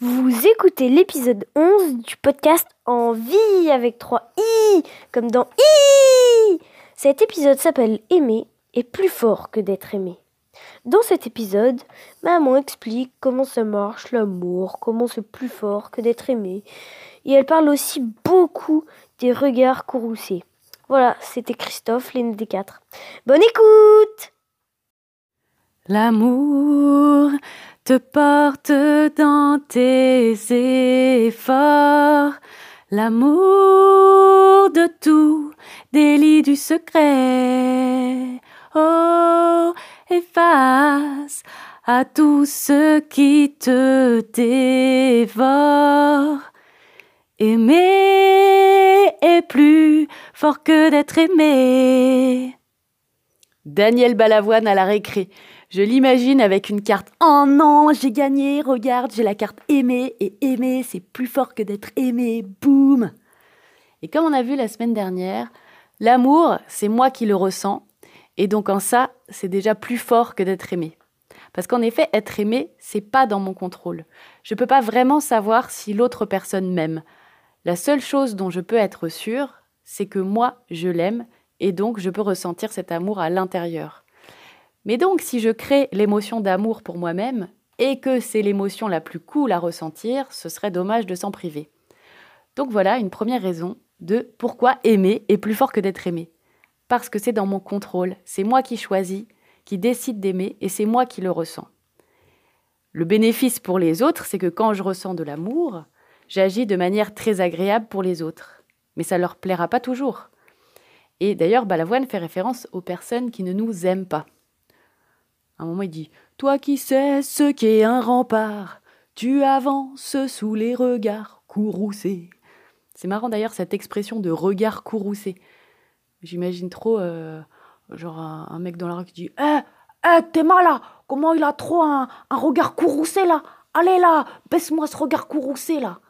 Vous écoutez l'épisode 11 du podcast En vie avec 3 i, comme dans i. Cet épisode s'appelle Aimer est plus fort que d'être aimé. Dans cet épisode, maman explique comment ça marche l'amour, comment c'est plus fort que d'être aimé. Et elle parle aussi beaucoup des regards courroucés. Voilà, c'était Christophe, l'aîné des quatre. Bonne écoute L'amour te porte dans tes efforts, l'amour de tout délit du secret. Oh, efface à tout ce qui te dévore. Aimer est plus fort que d'être aimé. Daniel Balavoine à la récré. Je l'imagine avec une carte Oh non, j'ai gagné, regarde, j'ai la carte aimer et aimer, c'est plus fort que d'être aimé. Boum Et comme on a vu la semaine dernière, l'amour, c'est moi qui le ressens. Et donc en ça, c'est déjà plus fort que d'être aimé. Parce qu'en effet, être aimé, c'est pas dans mon contrôle. Je peux pas vraiment savoir si l'autre personne m'aime. La seule chose dont je peux être sûre, c'est que moi, je l'aime et donc je peux ressentir cet amour à l'intérieur. Mais donc, si je crée l'émotion d'amour pour moi-même, et que c'est l'émotion la plus cool à ressentir, ce serait dommage de s'en priver. Donc voilà une première raison de pourquoi aimer est plus fort que d'être aimé. Parce que c'est dans mon contrôle, c'est moi qui choisis, qui décide d'aimer, et c'est moi qui le ressens. Le bénéfice pour les autres, c'est que quand je ressens de l'amour, j'agis de manière très agréable pour les autres. Mais ça ne leur plaira pas toujours. Et d'ailleurs, Balavoine fait référence aux personnes qui ne nous aiment pas. À un moment, il dit Toi qui sais ce qu'est un rempart, tu avances sous les regards courroucés. C'est marrant d'ailleurs cette expression de regard courroucé. J'imagine trop, euh, genre, un, mec dans la rue qui dit Eh, eh, t'es mal là Comment il a trop un, un regard courroucé là Allez là, baisse-moi ce regard courroucé là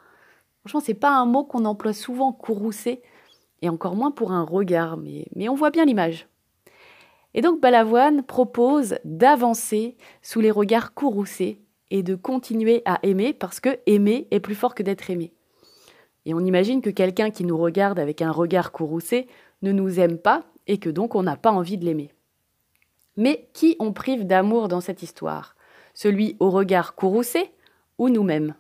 Franchement, c'est pas un mot qu'on emploie souvent, courroucé, et encore moins pour un regard, mais, on voit bien l'image. Et donc Balavoine propose d'avancer sous les regards courroucés et de continuer à aimer parce que aimer est plus fort que d'être aimé. Et on imagine que quelqu'un qui nous regarde avec un regard courroucé ne nous aime pas et que donc on n'a pas envie de l'aimer. Mais qui on prive d'amour dans cette histoire? Celui au regard courroucé ou nous-mêmes?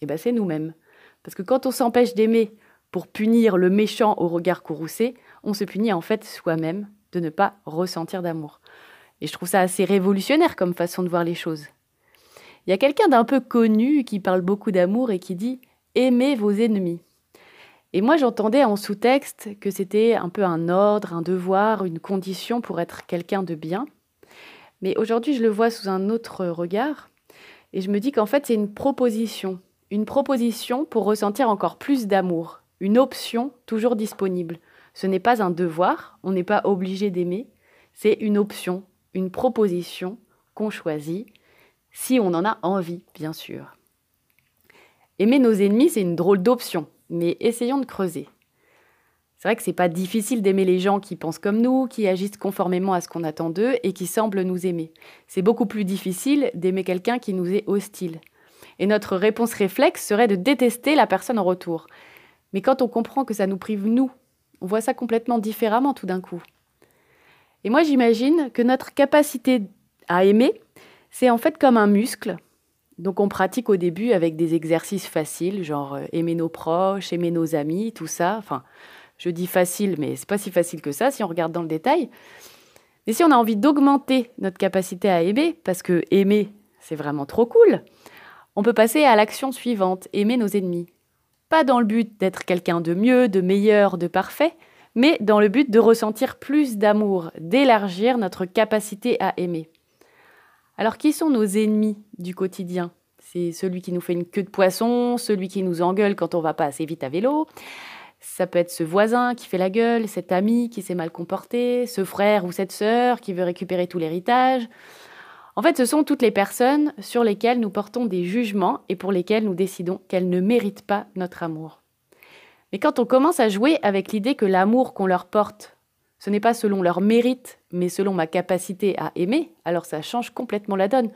Eh bien c'est nous-mêmes. Parce que quand on s'empêche d'aimer pour punir le méchant au regard courroucé, on se punit en fait soi-même de ne pas ressentir d'amour. Et je trouve ça assez révolutionnaire comme façon de voir les choses. Il y a quelqu'un d'un peu connu qui parle beaucoup d'amour et qui dit Aimez vos ennemis. Et moi j'entendais en sous-texte que c'était un peu un ordre, un devoir, une condition pour être quelqu'un de bien. Mais aujourd'hui je le vois sous un autre regard et je me dis qu'en fait c'est une proposition, une proposition pour ressentir encore plus d'amour, une option toujours disponible. Ce n'est pas un devoir, on n'est pas obligé d'aimer, c'est une option, une proposition qu'on choisit, si on en a envie, bien sûr. Aimer nos ennemis, c'est une drôle d'option, mais essayons de creuser. C'est vrai que c'est pas difficile d'aimer les gens qui pensent comme nous, qui agissent conformément à ce qu'on attend d'eux et qui semblent nous aimer. C'est beaucoup plus difficile d'aimer quelqu'un qui nous est hostile. Et notre réponse réflexe serait de détester la personne en retour. Mais quand on comprend que ça nous prive, nous, on voit ça complètement différemment tout d'un coup. Et moi, j'imagine que notre capacité à aimer, c'est en fait comme un muscle. Donc on pratique au début avec des exercices faciles, genre euh, aimer nos proches, aimer nos amis, tout ça. Enfin, je dis facile, mais c'est pas si facile que ça si on regarde dans le détail. Mais si on a envie d'augmenter notre capacité à aimer, parce que aimer, c'est vraiment trop cool, on peut passer à l'action suivante, aimer nos ennemis pas dans le but d'être quelqu'un de mieux, de meilleur, de parfait, mais dans le but de ressentir plus d'amour, d'élargir notre capacité à aimer. Alors qui sont nos ennemis du quotidien? C'est celui qui nous fait une queue de poisson, celui qui nous engueule quand on va pas assez vite à vélo. Ça peut être ce voisin qui fait la gueule, cet ami qui s'est mal comporté, ce frère ou cette sœur qui veut récupérer tout l'héritage. En fait, ce sont toutes les personnes sur lesquelles nous portons des jugements et pour lesquelles nous décidons qu'elles ne méritent pas notre amour. Mais quand on commence à jouer avec l'idée que l'amour qu'on leur porte, ce n'est pas selon leur mérite, mais selon ma capacité à aimer, alors ça change complètement la donne.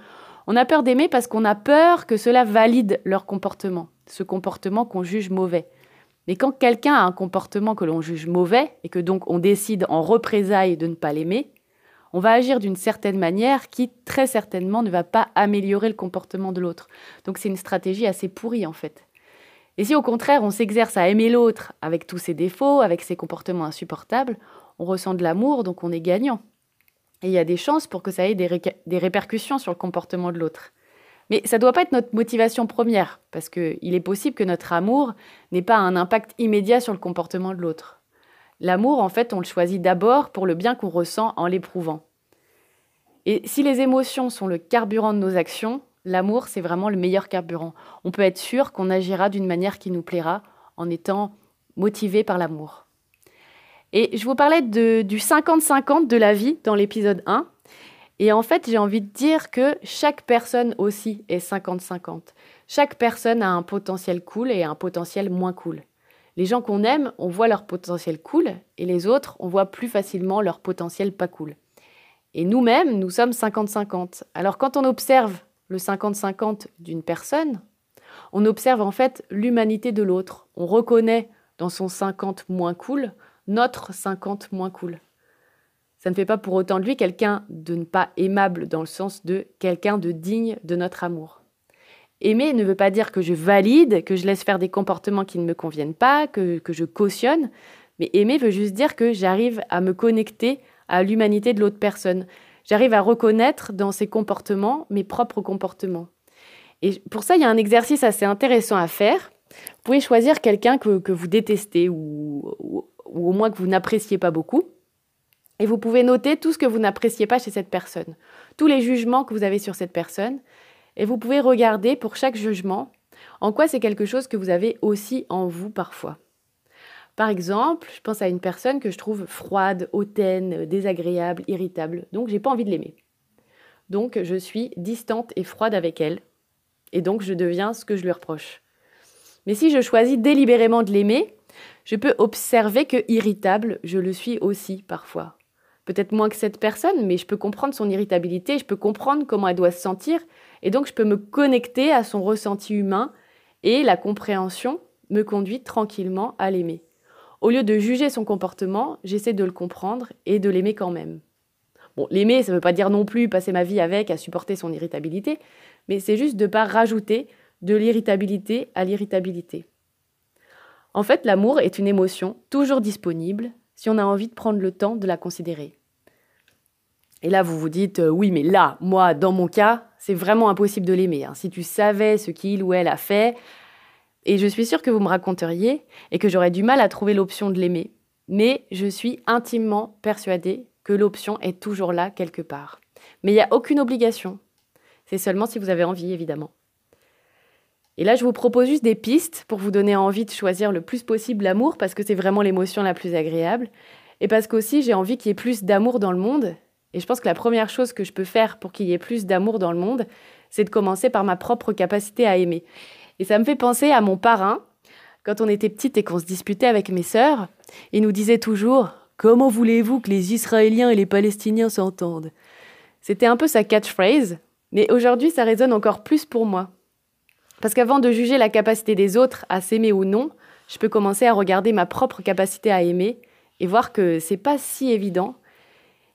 On a peur d'aimer parce qu'on a peur que cela valide leur comportement, ce comportement qu'on juge mauvais. Mais quand quelqu'un a un comportement que l'on juge mauvais et que donc on décide en représailles de ne pas l'aimer, on va agir d'une certaine manière qui très certainement ne va pas améliorer le comportement de l'autre. Donc c'est une stratégie assez pourrie en fait. Et si au contraire on s'exerce à aimer l'autre avec tous ses défauts, avec ses comportements insupportables, on ressent de l'amour, donc on est gagnant. Et il y a des chances pour que ça ait des, répercussions sur le comportement de l'autre. Mais ça ne doit pas être notre motivation première, parce qu'il est possible que notre amour n'ait pas un impact immédiat sur le comportement de l'autre. L'amour, en fait, on le choisit d'abord pour le bien qu'on ressent en l'éprouvant. Et si les émotions sont le carburant de nos actions, l'amour, c'est vraiment le meilleur carburant. On peut être sûr qu'on agira d'une manière qui nous plaira en étant motivé par l'amour. Et je vous parlais du 50-50 de la vie dans l'épisode 1. Et en fait, j'ai envie de dire que chaque personne aussi est 50-50. Chaque personne a un potentiel cool et un potentiel moins cool. Les gens qu'on aime, on voit leur potentiel cool, et les autres, on voit plus facilement leur potentiel pas cool. Et nous-mêmes, nous sommes 50-50. Alors quand on observe le 50-50 d'une personne, on observe en fait l'humanité de l'autre. On reconnaît dans son 50 moins cool notre 50 moins cool. Ça ne fait pas pour autant de lui quelqu'un de ne pas aimable dans le sens de quelqu'un de digne de notre amour. Aimer ne veut pas dire que je valide, que je laisse faire des comportements qui ne me conviennent pas, que, que je cautionne, mais aimer veut juste dire que j'arrive à me connecter à l'humanité de l'autre personne. J'arrive à reconnaître dans ses comportements mes propres comportements. Et pour ça, il y a un exercice assez intéressant à faire. Vous pouvez choisir quelqu'un que, que, vous détestez ou, ou, ou au moins que vous n'appréciez pas beaucoup. Et vous pouvez noter tout ce que vous n'appréciez pas chez cette personne, tous les jugements que vous avez sur cette personne. Et vous pouvez regarder pour chaque jugement en quoi c'est quelque chose que vous avez aussi en vous parfois. Par exemple, je pense à une personne que je trouve froide, hautaine, désagréable, irritable, donc j'ai pas envie de l'aimer. Donc je suis distante et froide avec elle, et donc je deviens ce que je lui reproche. Mais si je choisis délibérément de l'aimer, je peux observer que irritable, je le suis aussi parfois. Peut-être moins que cette personne, mais je peux comprendre son irritabilité, je peux comprendre comment elle doit se sentir, et donc je peux me connecter à son ressenti humain, et la compréhension me conduit tranquillement à l'aimer. Au lieu de juger son comportement, j'essaie de le comprendre et de l'aimer quand même. Bon, l'aimer, ça ne veut pas dire non plus passer ma vie avec à supporter son irritabilité, mais c'est juste de ne pas rajouter de l'irritabilité à l'irritabilité. En fait, l'amour est une émotion toujours disponible si on a envie de prendre le temps de la considérer. Et là, vous vous dites, euh, oui, mais là, moi, dans mon cas, c'est vraiment impossible de l'aimer. Hein. Si tu savais ce qu'il ou elle a fait, et je suis sûre que vous me raconteriez et que j'aurais du mal à trouver l'option de l'aimer, mais je suis intimement persuadée que l'option est toujours là quelque part. Mais il n'y a aucune obligation. C'est seulement si vous avez envie, évidemment. Et là, je vous propose juste des pistes pour vous donner envie de choisir le plus possible l'amour, parce que c'est vraiment l'émotion la plus agréable, et parce qu'aussi j'ai envie qu'il y ait plus d'amour dans le monde. Et je pense que la première chose que je peux faire pour qu'il y ait plus d'amour dans le monde, c'est de commencer par ma propre capacité à aimer. Et ça me fait penser à mon parrain, quand on était petite et qu'on se disputait avec mes sœurs, il nous disait toujours Comment voulez-vous que les Israéliens et les Palestiniens s'entendent? C'était un peu sa catchphrase, mais aujourd'hui ça résonne encore plus pour moi. Parce qu'avant de juger la capacité des autres à s'aimer ou non, je peux commencer à regarder ma propre capacité à aimer et voir que c'est pas si évident.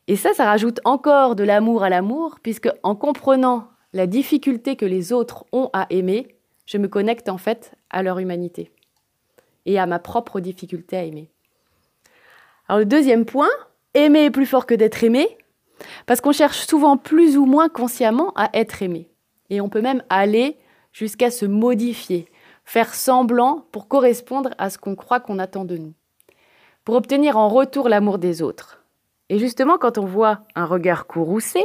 Et ça, ça rajoute encore de l'amour à l'amour, puisque en comprenant la difficulté que les autres ont à aimer, je me connecte en fait à leur humanité et à ma propre difficulté à aimer. Alors le deuxième point, aimer est plus fort que d'être aimé, parce qu'on cherche souvent plus ou moins consciemment à être aimé. Et on peut même aller jusqu'à se modifier, faire semblant pour correspondre à ce qu'on croit qu'on attend de nous, pour obtenir en retour l'amour des autres. Et justement, quand on voit un regard courroucé,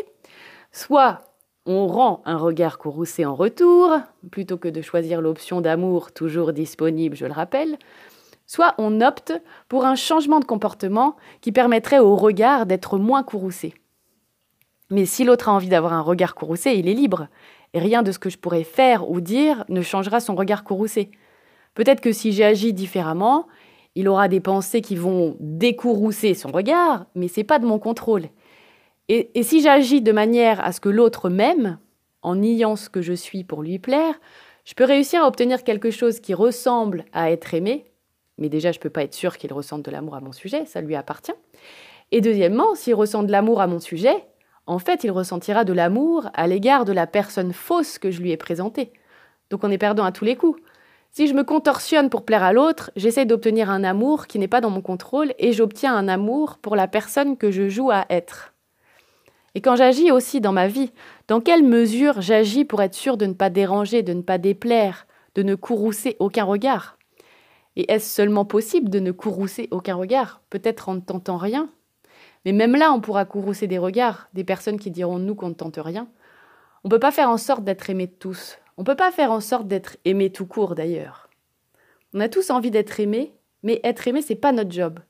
soit on rend un regard courroucé en retour, plutôt que de choisir l'option d'amour toujours disponible, je le rappelle, soit on opte pour un changement de comportement qui permettrait au regard d'être moins courroucé. Mais si l'autre a envie d'avoir un regard courroucé, il est libre, et rien de ce que je pourrais faire ou dire ne changera son regard courroucé. Peut-être que si j'agis différemment, il aura des pensées qui vont décourroucer son regard, mais c'est pas de mon contrôle. Et, et si j'agis de manière à ce que l'autre m'aime, en niant ce que je suis pour lui plaire, je peux réussir à obtenir quelque chose qui ressemble à être aimé, mais déjà je ne peux pas être sûr qu'il ressente de l'amour à mon sujet, ça lui appartient. Et deuxièmement, s'il ressent de l'amour à mon sujet, en fait il ressentira de l'amour à l'égard de la personne fausse que je lui ai présentée. Donc on est perdant à tous les coups. Si je me contorsionne pour plaire à l'autre, j'essaie d'obtenir un amour qui n'est pas dans mon contrôle et j'obtiens un amour pour la personne que je joue à être. Et quand j'agis aussi dans ma vie, dans quelle mesure j'agis pour être sûr de ne pas déranger, de ne pas déplaire, de ne courroucer aucun regard? Et est-ce seulement possible de ne courroucer aucun regard? Peut-être en ne tentant rien Mais même là, on pourra courroucer des regards, des personnes qui diront nous qu'on ne tente rien. On ne peut pas faire en sorte d'être aimé de tous. On ne peut pas faire en sorte d'être aimé tout court d'ailleurs. On a tous envie d'être aimé, mais être aimé, c'est pas notre job.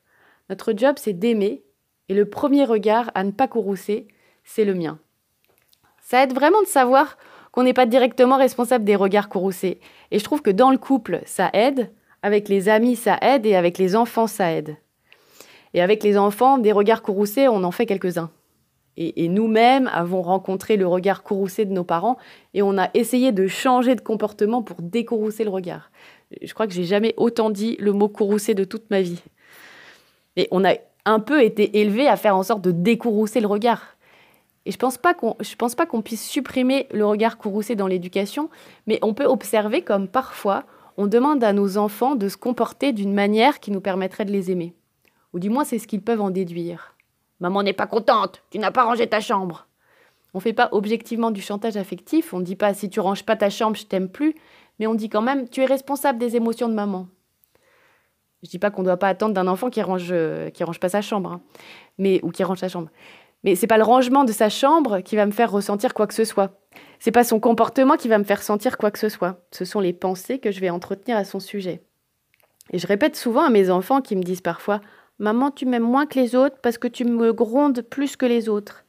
Notre job, c'est d'aimer, et le premier regard à ne pas courroucer, c'est le mien. Ça aide vraiment de savoir qu'on n'est pas directement responsable des regards courroucés. Et je trouve que dans le couple, ça aide, avec les amis, ça aide, et avec les enfants, ça aide. Et avec les enfants, des regards courroucés, on en fait quelques-uns. Et, nous-mêmes avons rencontré le regard courroucé de nos parents et on a essayé de changer de comportement pour décourroucer le regard. Je crois que j'ai jamais autant dit le mot courroucé de toute ma vie. Et on a un peu été élevé à faire en sorte de décourroucer le regard. Et je pense pas qu'on, je pense pas qu'on puisse supprimer le regard courroucé dans l'éducation, mais on peut observer comme parfois on demande à nos enfants de se comporter d'une manière qui nous permettrait de les aimer. Ou du moins c'est ce qu'ils peuvent en déduire. Maman n'est pas contente, tu n'as pas rangé ta chambre. On ne fait pas objectivement du chantage affectif, on ne dit pas si tu ranges pas ta chambre, je t'aime plus, mais on dit quand même tu es responsable des émotions de maman. Je dis pas qu'on ne doit pas attendre d'un enfant qui range euh, range pas sa chambre, hein, mais ou qui range sa chambre. Mais c'est pas le rangement de sa chambre qui va me faire ressentir quoi que ce soit. C'est pas son comportement qui va me faire sentir quoi que ce soit. Ce sont les pensées que je vais entretenir à son sujet. Et je répète souvent à mes enfants qui me disent parfois Maman, tu m'aimes moins que les autres parce que tu me grondes plus que les autres.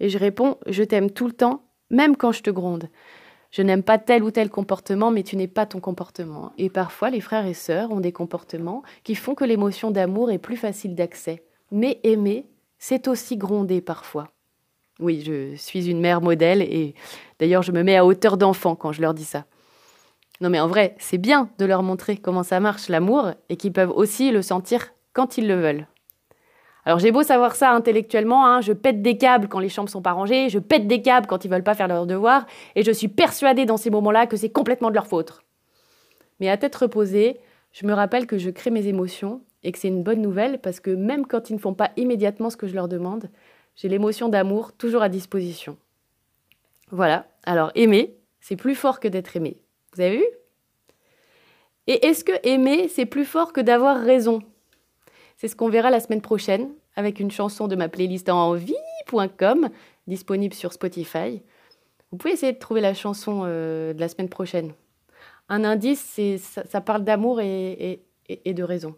Et je réponds Je t'aime tout le temps, même quand je te gronde. Je n'aime pas tel ou tel comportement, mais tu n'es pas ton comportement. Et parfois, les frères et sœurs ont des comportements qui font que l'émotion d'amour est plus facile d'accès. Mais aimer, c'est aussi gronder parfois. Oui, je suis une mère modèle et d'ailleurs je me mets à hauteur d'enfant quand je leur dis ça. Non mais en vrai, c'est bien de leur montrer comment ça marche l'amour et qu'ils peuvent aussi le sentir quand ils le veulent. Alors j'ai beau savoir ça intellectuellement, hein, je pète des câbles quand les chambres sont pas rangées, je pète des câbles quand ils veulent pas faire leurs devoirs, et je suis persuadée dans ces moments-là que c'est complètement de leur faute. Mais à tête reposée, je me rappelle que je crée mes émotions et que c'est une bonne nouvelle parce que même quand ils ne font pas immédiatement ce que je leur demande, j'ai l'émotion d'amour toujours à disposition. Voilà, alors aimer, c'est plus fort que d'être aimé. Vous avez vu? Et est-ce que aimer, c'est plus fort que d'avoir raison? C'est ce qu'on verra la semaine prochaine avec une chanson de ma playlist en vie.com disponible sur Spotify. Vous pouvez essayer de trouver la chanson euh, de la semaine prochaine. Un indice, ça, parle d'amour et, et, et de raison.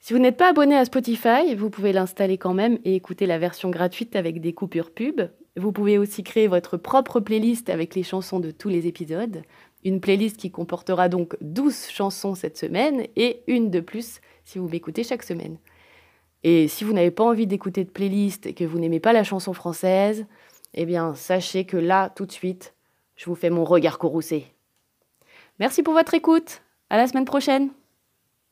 Si vous n'êtes pas abonné à Spotify, vous pouvez l'installer quand même et écouter la version gratuite avec des coupures pub. Vous pouvez aussi créer votre propre playlist avec les chansons de tous les épisodes. Une playlist qui comportera donc 12 chansons cette semaine et une de plus si vous m'écoutez chaque semaine. Et si vous n'avez pas envie d'écouter de playlist et que vous n'aimez pas la chanson française, eh bien sachez que là, tout de suite, je vous fais mon regard courroucé. Merci pour votre écoute. À la semaine prochaine.